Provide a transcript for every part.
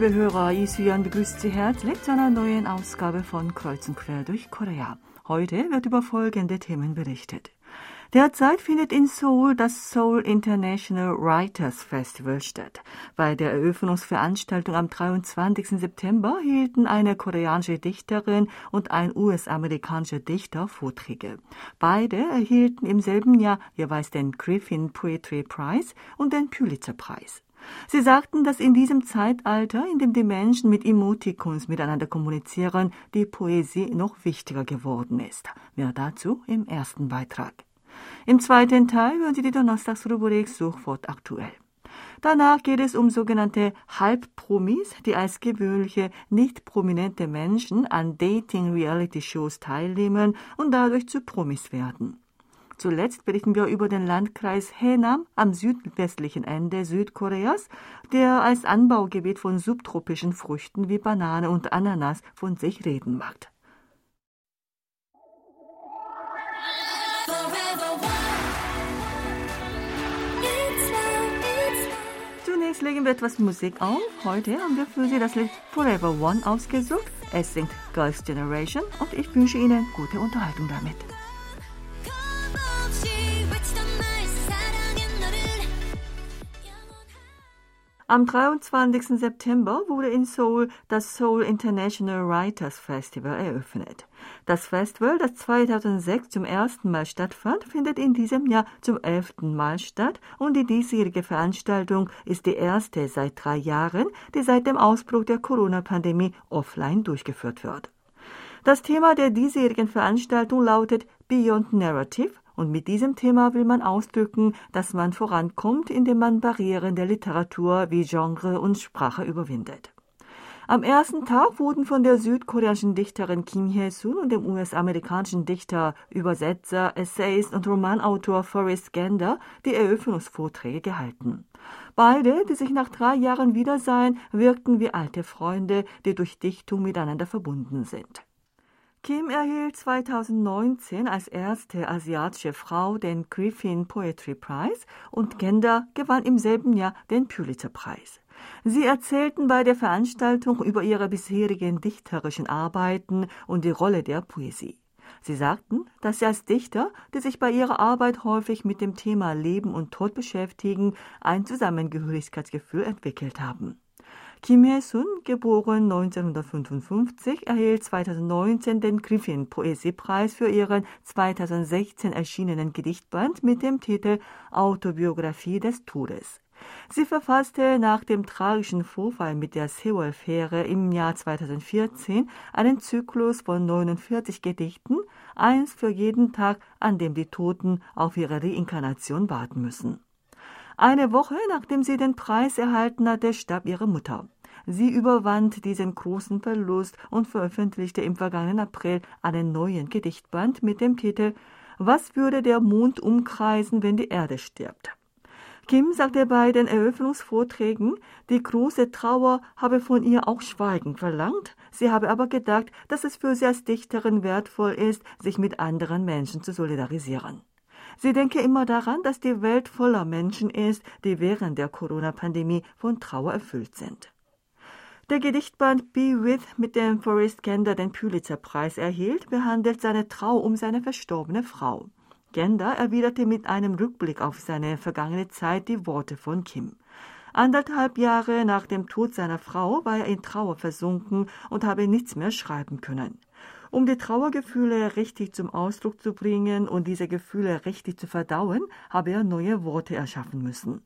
liebe Hörer, Isuyan begrüßt Sie herzlich zu einer neuen Ausgabe von Kreuz und Quer durch Korea. Heute wird über folgende Themen berichtet. Derzeit findet in Seoul das Seoul International Writers Festival statt. Bei der Eröffnungsveranstaltung am 23. September hielten eine koreanische Dichterin und ein US-amerikanischer Dichter Vorträge. Beide erhielten im selben Jahr jeweils den Griffin Poetry Prize und den Pulitzer Preis. Sie sagten, dass in diesem Zeitalter, in dem die Menschen mit Emoticons miteinander kommunizieren, die Poesie noch wichtiger geworden ist. Mehr dazu im ersten Beitrag. Im zweiten Teil hören Sie die Donnerstagsrubrik sofort aktuell. Danach geht es um sogenannte Halbpromis, die als gewöhnliche nicht prominente Menschen an Dating-Reality-Shows teilnehmen und dadurch zu Promis werden. Zuletzt berichten wir über den Landkreis Haenam am südwestlichen Ende Südkoreas, der als Anbaugebiet von subtropischen Früchten wie Banane und Ananas von sich reden macht. Zunächst legen wir etwas Musik auf. Heute haben wir für Sie das Lied Forever One ausgesucht. Es singt Girls' Generation und ich wünsche Ihnen gute Unterhaltung damit. Am 23. September wurde in Seoul das Seoul International Writers Festival eröffnet. Das Festival, das 2006 zum ersten Mal stattfand, findet in diesem Jahr zum elften Mal statt und die diesjährige Veranstaltung ist die erste seit drei Jahren, die seit dem Ausbruch der Corona-Pandemie offline durchgeführt wird. Das Thema der diesjährigen Veranstaltung lautet Beyond Narrative und mit diesem Thema will man ausdrücken, dass man vorankommt, indem man Barrieren der Literatur wie Genre und Sprache überwindet. Am ersten Tag wurden von der südkoreanischen Dichterin Kim Hye-sun und dem US-amerikanischen Dichter, Übersetzer, Essayist und Romanautor Forrest Gander die Eröffnungsvorträge gehalten. Beide, die sich nach drei Jahren wiedersahen, wirkten wie alte Freunde, die durch Dichtung miteinander verbunden sind. Kim erhielt 2019 als erste asiatische Frau den Griffin Poetry Prize und Genda gewann im selben Jahr den Pulitzer Preis. Sie erzählten bei der Veranstaltung über ihre bisherigen dichterischen Arbeiten und die Rolle der Poesie. Sie sagten, dass sie als Dichter, die sich bei ihrer Arbeit häufig mit dem Thema Leben und Tod beschäftigen, ein Zusammengehörigkeitsgefühl entwickelt haben. Kim geboren 1955, erhielt 2019 den Griffin Poesiepreis für ihren 2016 erschienenen Gedichtband mit dem Titel Autobiografie des Todes. Sie verfasste nach dem tragischen Vorfall mit der Seoul-Fähre im Jahr 2014 einen Zyklus von 49 Gedichten, eins für jeden Tag, an dem die Toten auf ihre Reinkarnation warten müssen. Eine Woche nachdem sie den Preis erhalten hatte, starb ihre Mutter. Sie überwand diesen großen Verlust und veröffentlichte im vergangenen April einen neuen Gedichtband mit dem Titel Was würde der Mond umkreisen, wenn die Erde stirbt? Kim sagte bei den Eröffnungsvorträgen, die große Trauer habe von ihr auch Schweigen verlangt. Sie habe aber gedacht, dass es für sie als Dichterin wertvoll ist, sich mit anderen Menschen zu solidarisieren. Sie denke immer daran, dass die Welt voller Menschen ist, die während der Corona-Pandemie von Trauer erfüllt sind. Der Gedichtband Be With, mit dem Forrest Gender den Pulitzer-Preis erhielt, behandelt seine Trau um seine verstorbene Frau. Gender erwiderte mit einem Rückblick auf seine vergangene Zeit die Worte von Kim. Anderthalb Jahre nach dem Tod seiner Frau war er in Trauer versunken und habe nichts mehr schreiben können. Um die Trauergefühle richtig zum Ausdruck zu bringen und diese Gefühle richtig zu verdauen, habe er neue Worte erschaffen müssen.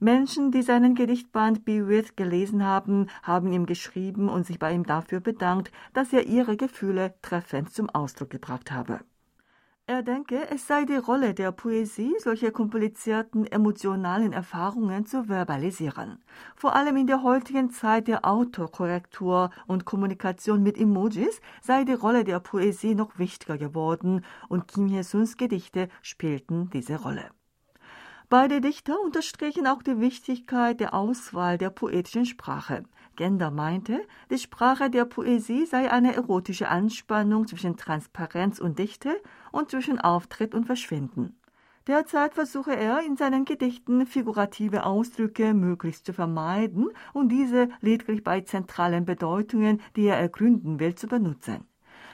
Menschen, die seinen Gedichtband Be With gelesen haben, haben ihm geschrieben und sich bei ihm dafür bedankt, dass er ihre Gefühle treffend zum Ausdruck gebracht habe. Er denke, es sei die Rolle der Poesie, solche komplizierten emotionalen Erfahrungen zu verbalisieren. Vor allem in der heutigen Zeit der Autokorrektur und Kommunikation mit Emojis sei die Rolle der Poesie noch wichtiger geworden und Kim Hye-suns Gedichte spielten diese Rolle. Beide Dichter unterstrichen auch die Wichtigkeit der Auswahl der poetischen Sprache. Gender meinte, die Sprache der Poesie sei eine erotische Anspannung zwischen Transparenz und Dichte und zwischen Auftritt und Verschwinden. Derzeit versuche er in seinen Gedichten figurative Ausdrücke möglichst zu vermeiden und diese lediglich bei zentralen Bedeutungen, die er ergründen will, zu benutzen.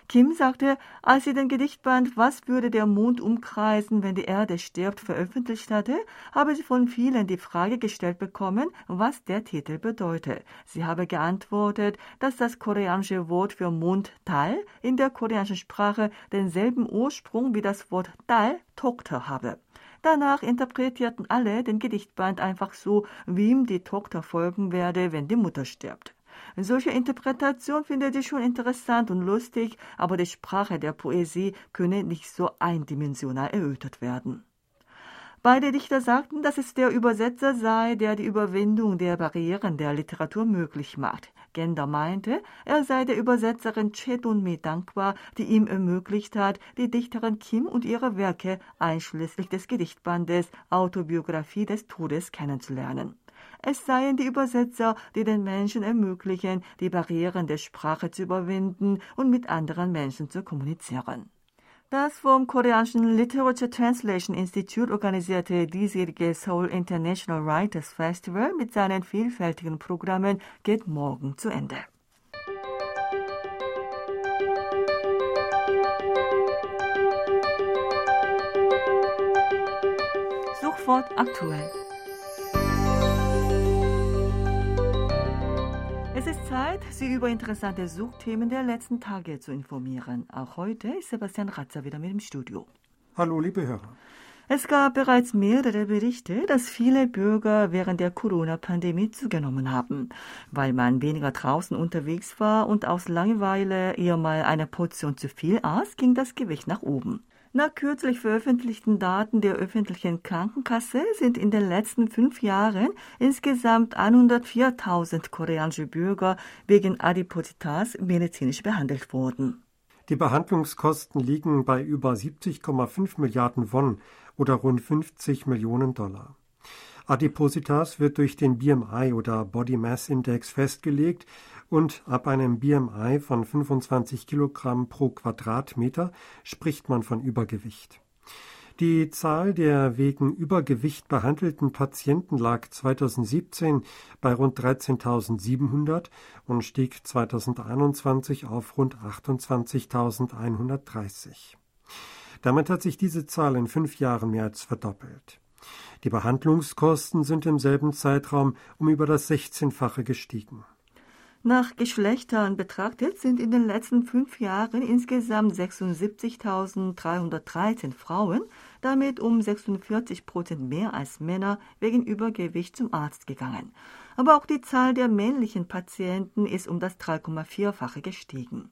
Kim sagte, als sie den Gedichtband Was würde der Mond umkreisen, wenn die Erde stirbt veröffentlicht hatte, habe sie von vielen die Frage gestellt bekommen, was der Titel bedeute. Sie habe geantwortet, dass das koreanische Wort für Mond Tal in der koreanischen Sprache denselben Ursprung wie das Wort Tal, Tochter habe. Danach interpretierten alle den Gedichtband einfach so, wie ihm die Tochter folgen werde, wenn die Mutter stirbt. Solche Interpretation findet ich schon interessant und lustig, aber die Sprache der Poesie könne nicht so eindimensional erörtert werden. Beide Dichter sagten, dass es der Übersetzer sei, der die Überwindung der Barrieren der Literatur möglich macht. Gender meinte, er sei der Übersetzerin Chedunmi dankbar, die ihm ermöglicht hat, die Dichterin Kim und ihre Werke einschließlich des Gedichtbandes Autobiografie des Todes kennenzulernen. Es seien die Übersetzer, die den Menschen ermöglichen, die Barrieren der Sprache zu überwinden und mit anderen Menschen zu kommunizieren. Das vom koreanischen Literature Translation Institute organisierte diesjährige Seoul International Writers Festival mit seinen vielfältigen Programmen geht morgen zu Ende. Sofort aktuell. Zeit, Sie über interessante Suchthemen der letzten Tage zu informieren. Auch heute ist Sebastian Ratzer wieder mit im Studio. Hallo, liebe Hörer. Es gab bereits mehrere Berichte, dass viele Bürger während der Corona-Pandemie zugenommen haben. Weil man weniger draußen unterwegs war und aus Langeweile eher mal eine Portion zu viel aß, ging das Gewicht nach oben. Nach kürzlich veröffentlichten Daten der öffentlichen Krankenkasse sind in den letzten fünf Jahren insgesamt 104.000 koreanische Bürger wegen Adipositas medizinisch behandelt worden. Die Behandlungskosten liegen bei über 70,5 Milliarden Won oder rund 50 Millionen Dollar. Adipositas wird durch den BMI oder Body Mass Index festgelegt und ab einem BMI von 25 Kilogramm pro Quadratmeter spricht man von Übergewicht. Die Zahl der wegen Übergewicht behandelten Patienten lag 2017 bei rund 13.700 und stieg 2021 auf rund 28.130. Damit hat sich diese Zahl in fünf Jahren mehr als verdoppelt. Die Behandlungskosten sind im selben Zeitraum um über das 16-fache gestiegen. Nach Geschlechtern betrachtet sind in den letzten fünf Jahren insgesamt 76.313 Frauen, damit um 46 Prozent mehr als Männer, wegen Übergewicht zum Arzt gegangen. Aber auch die Zahl der männlichen Patienten ist um das 3,4-fache gestiegen.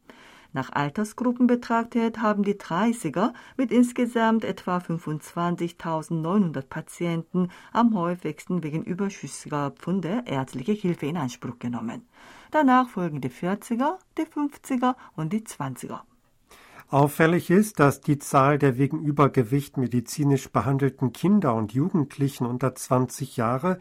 Nach Altersgruppen betrachtet haben die 30er mit insgesamt etwa 25.900 Patienten am häufigsten wegen überschüssiger Pfunde ärztliche Hilfe in Anspruch genommen. Danach folgen die 40er, die 50er und die 20er. Auffällig ist, dass die Zahl der wegen Übergewicht medizinisch behandelten Kinder und Jugendlichen unter 20 Jahre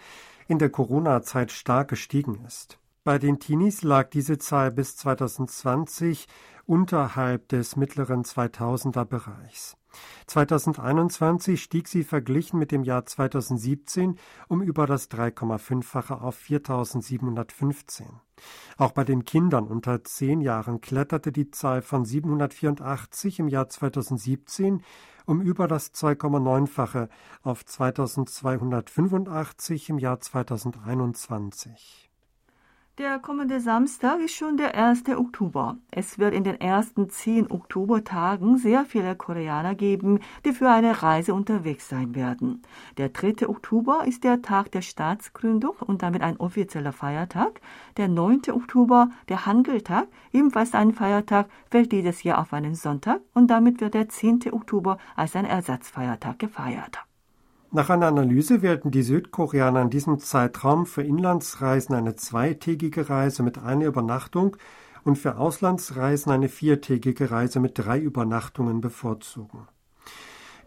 in der Corona-Zeit stark gestiegen ist. Bei den Teenies lag diese Zahl bis 2020 unterhalb des mittleren 2000er Bereichs. 2021 stieg sie verglichen mit dem Jahr 2017 um über das 3,5-fache auf 4715. Auch bei den Kindern unter zehn Jahren kletterte die Zahl von 784 im Jahr 2017 um über das 2,9-fache auf 2285 im Jahr 2021. Der kommende Samstag ist schon der 1. Oktober. Es wird in den ersten zehn Oktobertagen sehr viele Koreaner geben, die für eine Reise unterwegs sein werden. Der 3. Oktober ist der Tag der Staatsgründung und damit ein offizieller Feiertag. Der 9. Oktober, der Hangeltag, ebenfalls ein Feiertag, fällt dieses Jahr auf einen Sonntag und damit wird der 10. Oktober als ein Ersatzfeiertag gefeiert. Nach einer Analyse werden die Südkoreaner in diesem Zeitraum für Inlandsreisen eine zweitägige Reise mit einer Übernachtung und für Auslandsreisen eine viertägige Reise mit drei Übernachtungen bevorzugen.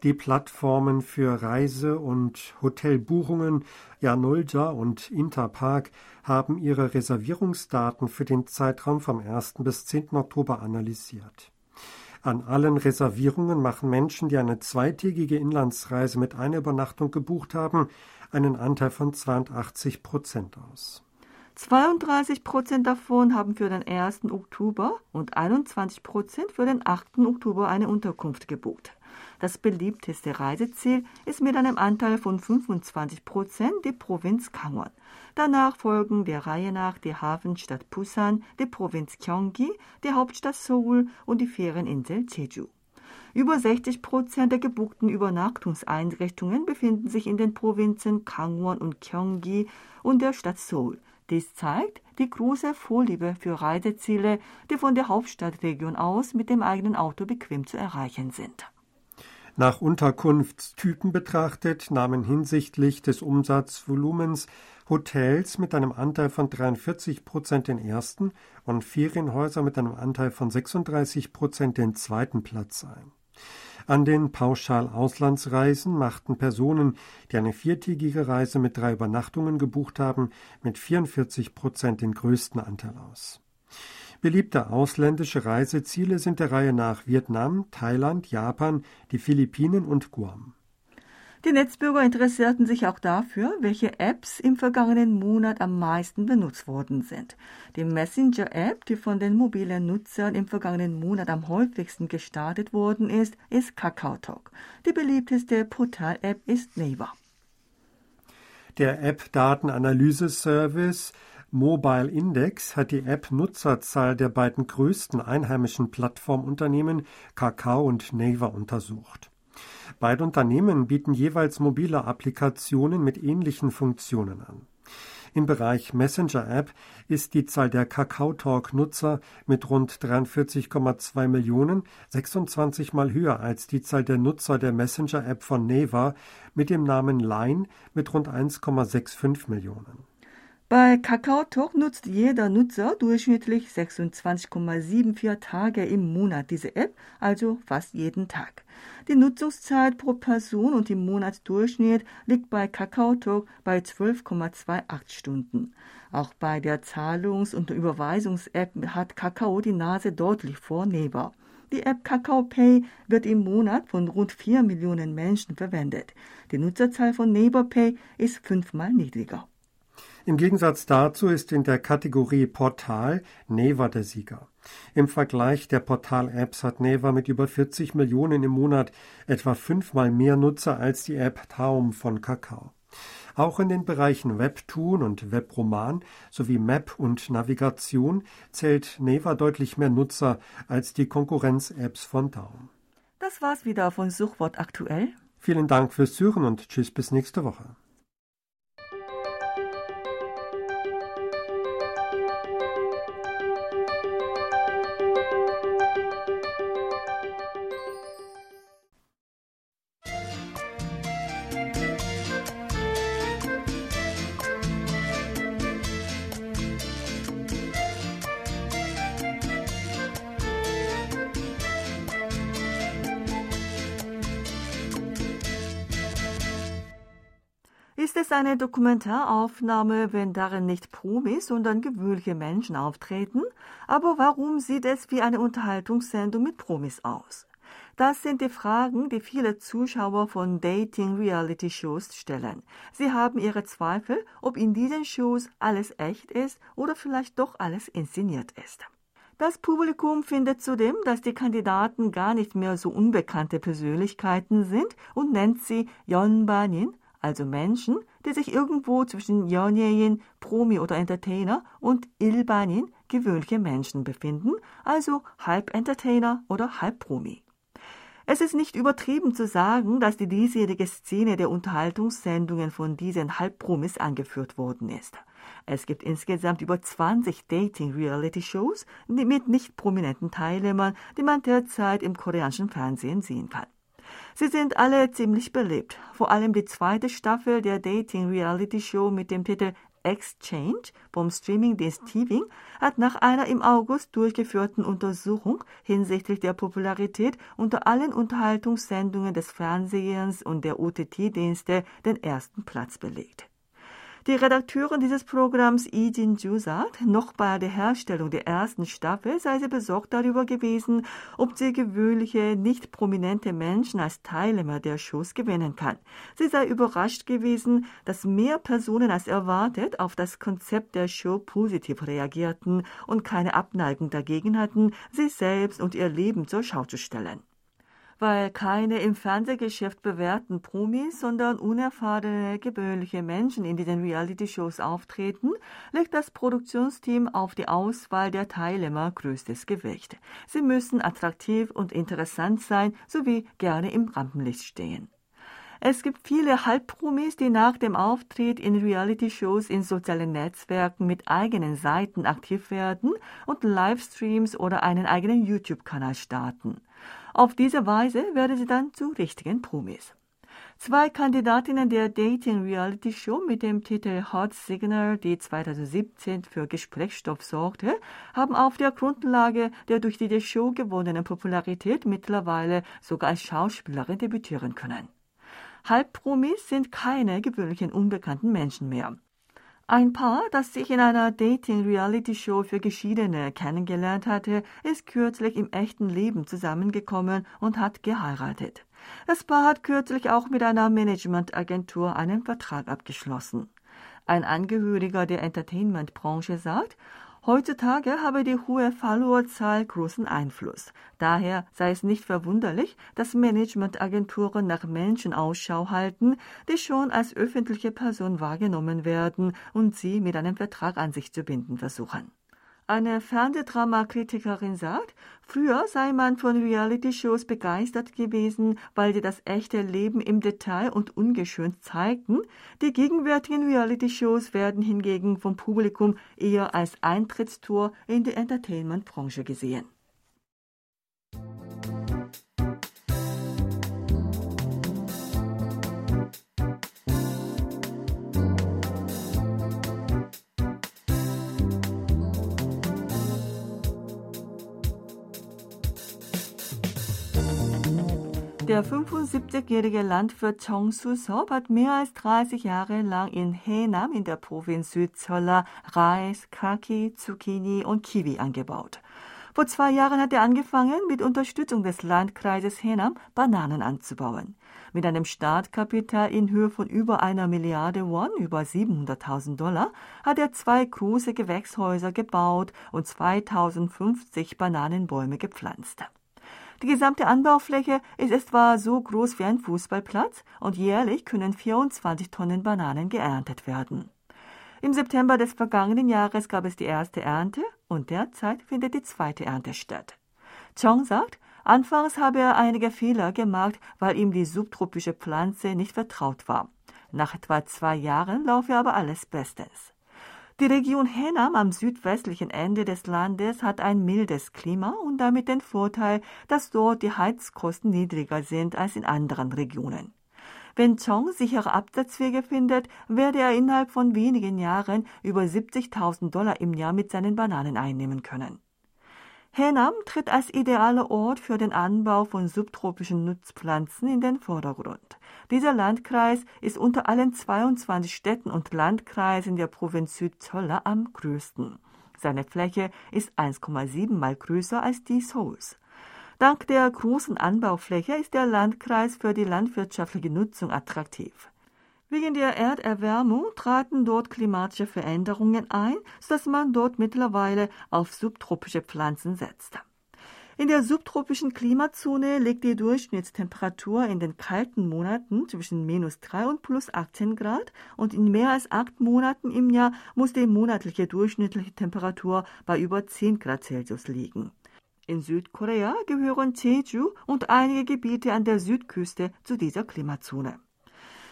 Die Plattformen für Reise- und Hotelbuchungen Janolja und Interpark haben ihre Reservierungsdaten für den Zeitraum vom 1. bis 10. Oktober analysiert. An allen Reservierungen machen Menschen, die eine zweitägige Inlandsreise mit einer Übernachtung gebucht haben, einen Anteil von 82 Prozent aus. 32 Prozent davon haben für den 1. Oktober und 21 Prozent für den 8. Oktober eine Unterkunft gebucht. Das beliebteste Reiseziel ist mit einem Anteil von 25 Prozent die Provinz Gangwon. Danach folgen der Reihe nach die Hafenstadt Busan, die Provinz Gyeonggi, die Hauptstadt Seoul und die Ferieninsel Jeju. Über 60 Prozent der gebuchten Übernachtungseinrichtungen befinden sich in den Provinzen Gangwon und Gyeonggi und der Stadt Seoul. Dies zeigt die große Vorliebe für Reiseziele, die von der Hauptstadtregion aus mit dem eigenen Auto bequem zu erreichen sind. Nach Unterkunftstypen betrachtet nahmen hinsichtlich des Umsatzvolumens Hotels mit einem Anteil von 43 Prozent den ersten und Ferienhäuser mit einem Anteil von 36 Prozent den zweiten Platz ein. An den Pauschal-Auslandsreisen machten Personen, die eine viertägige Reise mit drei Übernachtungen gebucht haben, mit 44 Prozent den größten Anteil aus. Beliebte ausländische Reiseziele sind der Reihe nach Vietnam, Thailand, Japan, die Philippinen und Guam. Die Netzbürger interessierten sich auch dafür, welche Apps im vergangenen Monat am meisten benutzt worden sind. Die Messenger-App, die von den mobilen Nutzern im vergangenen Monat am häufigsten gestartet worden ist, ist KakaoTalk. Die beliebteste Portal-App ist Naver. Der App-Datenanalyse-Service Mobile Index hat die App-Nutzerzahl der beiden größten einheimischen Plattformunternehmen Kakao und Naver untersucht. Beide Unternehmen bieten jeweils mobile Applikationen mit ähnlichen Funktionen an. Im Bereich Messenger-App ist die Zahl der KakaoTalk-Nutzer mit rund 43,2 Millionen 26 mal höher als die Zahl der Nutzer der Messenger-App von Neva mit dem Namen Line mit rund 1,65 Millionen. Bei KakaoTalk nutzt jeder Nutzer durchschnittlich 26,74 Tage im Monat diese App, also fast jeden Tag. Die Nutzungszeit pro Person und im Monatsdurchschnitt liegt bei KakaoTalk bei 12,28 Stunden. Auch bei der Zahlungs- und Überweisungs-App hat Kakao die Nase deutlich vor Neber. Die App Kakao Pay wird im Monat von rund 4 Millionen Menschen verwendet. Die Nutzerzahl von Neighbor Pay ist fünfmal niedriger. Im Gegensatz dazu ist in der Kategorie Portal Neva der Sieger. Im Vergleich der Portal-Apps hat Neva mit über 40 Millionen im Monat etwa fünfmal mehr Nutzer als die App Taum von Kakao. Auch in den Bereichen Webtoon und Webroman sowie Map und Navigation zählt Neva deutlich mehr Nutzer als die Konkurrenz-Apps von Daum. Das war's wieder von Suchwort aktuell. Vielen Dank fürs Zuhören und tschüss bis nächste Woche. Ist es eine Dokumentaraufnahme, wenn darin nicht Promis, sondern gewöhnliche Menschen auftreten? Aber warum sieht es wie eine Unterhaltungssendung mit Promis aus? Das sind die Fragen, die viele Zuschauer von Dating-Reality-Shows stellen. Sie haben ihre Zweifel, ob in diesen Shows alles echt ist oder vielleicht doch alles inszeniert ist. Das Publikum findet zudem, dass die Kandidaten gar nicht mehr so unbekannte Persönlichkeiten sind und nennt sie Yonbanin, also Menschen, die sich irgendwo zwischen 연예인, Promi oder Entertainer und 일반인, gewöhnliche Menschen befinden, also halb Entertainer oder halb Promi. Es ist nicht übertrieben zu sagen, dass die diesjährige Szene der Unterhaltungssendungen von diesen Halbpromis angeführt worden ist. Es gibt insgesamt über 20 Dating-Reality-Shows mit nicht prominenten Teilnehmern, die man derzeit im koreanischen Fernsehen sehen kann. Sie sind alle ziemlich beliebt. Vor allem die zweite Staffel der Dating-Reality-Show mit dem Titel Exchange vom Streamingdienst TV hat nach einer im August durchgeführten Untersuchung hinsichtlich der Popularität unter allen Unterhaltungssendungen des Fernsehens und der OTT-Dienste den ersten Platz belegt. Die Redakteurin dieses Programms Lee Jin-ju sagt, noch bei der Herstellung der ersten Staffel sei sie besorgt darüber gewesen, ob sie gewöhnliche, nicht prominente Menschen als Teilnehmer der Shows gewinnen kann. Sie sei überrascht gewesen, dass mehr Personen als erwartet auf das Konzept der Show positiv reagierten und keine Abneigung dagegen hatten, sich selbst und ihr Leben zur Schau zu stellen weil keine im Fernsehgeschäft bewährten Promis, sondern unerfahrene, gewöhnliche Menschen in diesen Reality-Shows auftreten, legt das Produktionsteam auf die Auswahl der Teilnehmer größtes Gewicht. Sie müssen attraktiv und interessant sein sowie gerne im Rampenlicht stehen. Es gibt viele Halbpromis, die nach dem Auftritt in Reality-Shows in sozialen Netzwerken mit eigenen Seiten aktiv werden und Livestreams oder einen eigenen YouTube-Kanal starten. Auf diese Weise werden sie dann zu richtigen Promis. Zwei Kandidatinnen der Dating-Reality-Show mit dem Titel Hot Signal, die 2017 für Gesprächsstoff sorgte, haben auf der Grundlage der durch die Show gewonnenen Popularität mittlerweile sogar als Schauspielerin debütieren können. Halbpromis sind keine gewöhnlichen unbekannten Menschen mehr. Ein Paar, das sich in einer Dating-Reality-Show für Geschiedene kennengelernt hatte, ist kürzlich im echten Leben zusammengekommen und hat geheiratet. Das Paar hat kürzlich auch mit einer Managementagentur einen Vertrag abgeschlossen. Ein Angehöriger der Entertainment-Branche sagt, Heutzutage habe die hohe Followerzahl großen Einfluss. Daher sei es nicht verwunderlich, dass Managementagenturen nach Menschen Ausschau halten, die schon als öffentliche Person wahrgenommen werden und sie mit einem Vertrag an sich zu binden versuchen. Eine Fernsehdramakritikerin sagt, früher sei man von Reality-Shows begeistert gewesen, weil sie das echte Leben im Detail und ungeschönt zeigten. Die gegenwärtigen Reality-Shows werden hingegen vom Publikum eher als Eintrittstor in die Entertainment-Branche gesehen. Der 75-jährige Landwirt Chong Su-sop hat mehr als 30 Jahre lang in Haenam in der Provinz Südzolla Reis, Kaki, Zucchini und Kiwi angebaut. Vor zwei Jahren hat er angefangen, mit Unterstützung des Landkreises Haenam Bananen anzubauen. Mit einem Startkapital in Höhe von über einer Milliarde Won, über 700.000 Dollar, hat er zwei große Gewächshäuser gebaut und 2050 Bananenbäume gepflanzt. Die gesamte Anbaufläche ist etwa so groß wie ein Fußballplatz und jährlich können 24 Tonnen Bananen geerntet werden. Im September des vergangenen Jahres gab es die erste Ernte und derzeit findet die zweite Ernte statt. Chong sagt, anfangs habe er einige Fehler gemacht, weil ihm die subtropische Pflanze nicht vertraut war. Nach etwa zwei Jahren laufe aber alles bestens. Die Region Henan am südwestlichen Ende des Landes hat ein mildes Klima und damit den Vorteil, dass dort die Heizkosten niedriger sind als in anderen Regionen. Wenn Chong sichere Absatzwege findet, werde er innerhalb von wenigen Jahren über 70.000 Dollar im Jahr mit seinen Bananen einnehmen können. Henam tritt als idealer Ort für den Anbau von subtropischen Nutzpflanzen in den Vordergrund. Dieser Landkreis ist unter allen 22 Städten und Landkreisen der Provinz Südzolla am größten. Seine Fläche ist 1,7 mal größer als die Seouls. Dank der großen Anbaufläche ist der Landkreis für die landwirtschaftliche Nutzung attraktiv. Wegen der Erderwärmung traten dort klimatische Veränderungen ein, sodass man dort mittlerweile auf subtropische Pflanzen setzt. In der subtropischen Klimazone liegt die Durchschnittstemperatur in den kalten Monaten zwischen minus 3 und plus 18 Grad und in mehr als acht Monaten im Jahr muss die monatliche durchschnittliche Temperatur bei über 10 Grad Celsius liegen. In Südkorea gehören Jeju und einige Gebiete an der Südküste zu dieser Klimazone.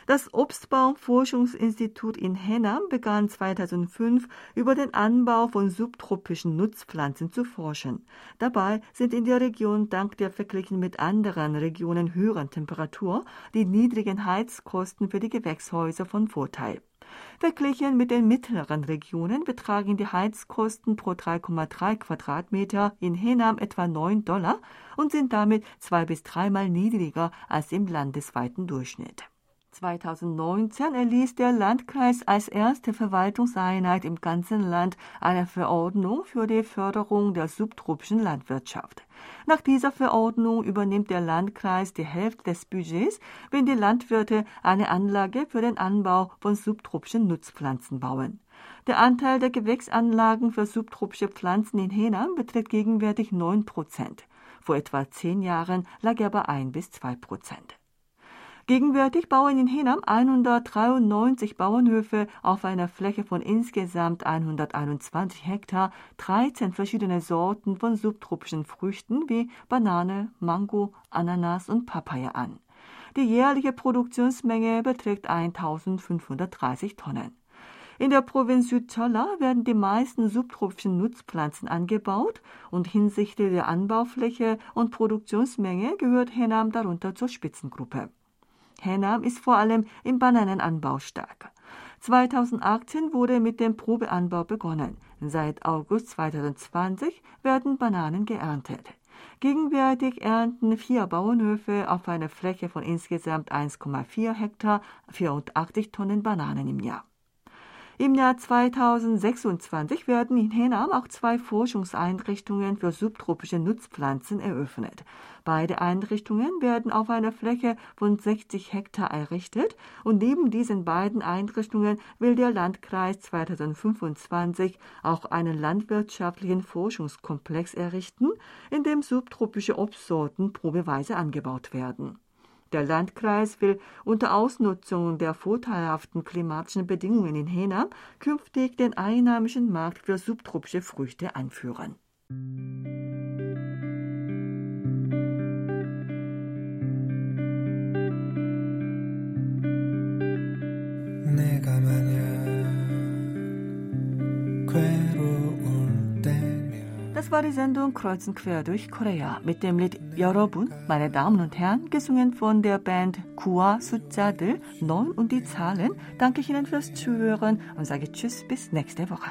Das Obstbaumforschungsinstitut in Hennam begann 2005 über den Anbau von subtropischen Nutzpflanzen zu forschen. Dabei sind in der Region dank der verglichen mit anderen Regionen höheren Temperatur die niedrigen Heizkosten für die Gewächshäuser von Vorteil. Verglichen mit den mittleren Regionen betragen die Heizkosten pro 3,3 Quadratmeter in Henam etwa 9 Dollar und sind damit zwei bis dreimal niedriger als im landesweiten Durchschnitt. 2019 erließ der Landkreis als erste Verwaltungseinheit im ganzen Land eine Verordnung für die Förderung der subtropischen Landwirtschaft. Nach dieser Verordnung übernimmt der Landkreis die Hälfte des Budgets, wenn die Landwirte eine Anlage für den Anbau von subtropischen Nutzpflanzen bauen. Der Anteil der Gewächsanlagen für subtropische Pflanzen in Henan beträgt gegenwärtig 9 Prozent. Vor etwa zehn Jahren lag er bei 1 bis 2 Prozent. Gegenwärtig bauen in Henam 193 Bauernhöfe auf einer Fläche von insgesamt 121 Hektar 13 verschiedene Sorten von subtropischen Früchten wie Banane, Mango, Ananas und Papaya an. Die jährliche Produktionsmenge beträgt 1530 Tonnen. In der Provinz Südcholla werden die meisten subtropischen Nutzpflanzen angebaut und hinsichtlich der Anbaufläche und Produktionsmenge gehört Henam darunter zur Spitzengruppe. Hennam ist vor allem im Bananenanbau stark. 2018 wurde mit dem Probeanbau begonnen. Seit August 2020 werden Bananen geerntet. Gegenwärtig ernten vier Bauernhöfe auf einer Fläche von insgesamt 1,4 Hektar 84 Tonnen Bananen im Jahr. Im Jahr 2026 werden in Henam auch zwei Forschungseinrichtungen für subtropische Nutzpflanzen eröffnet. Beide Einrichtungen werden auf einer Fläche von 60 Hektar errichtet und neben diesen beiden Einrichtungen will der Landkreis 2025 auch einen landwirtschaftlichen Forschungskomplex errichten, in dem subtropische Obstsorten probeweise angebaut werden. Der Landkreis will unter Ausnutzung der vorteilhaften klimatischen Bedingungen in Henam künftig den einheimischen Markt für subtropische Früchte einführen. war die Sendung Kreuzen quer durch Korea mit dem Lied Yorobun, meine Damen und Herren, gesungen von der Band Kua Suzadel, 9 und die Zahlen. Danke ich Ihnen fürs Zuhören und sage Tschüss bis nächste Woche.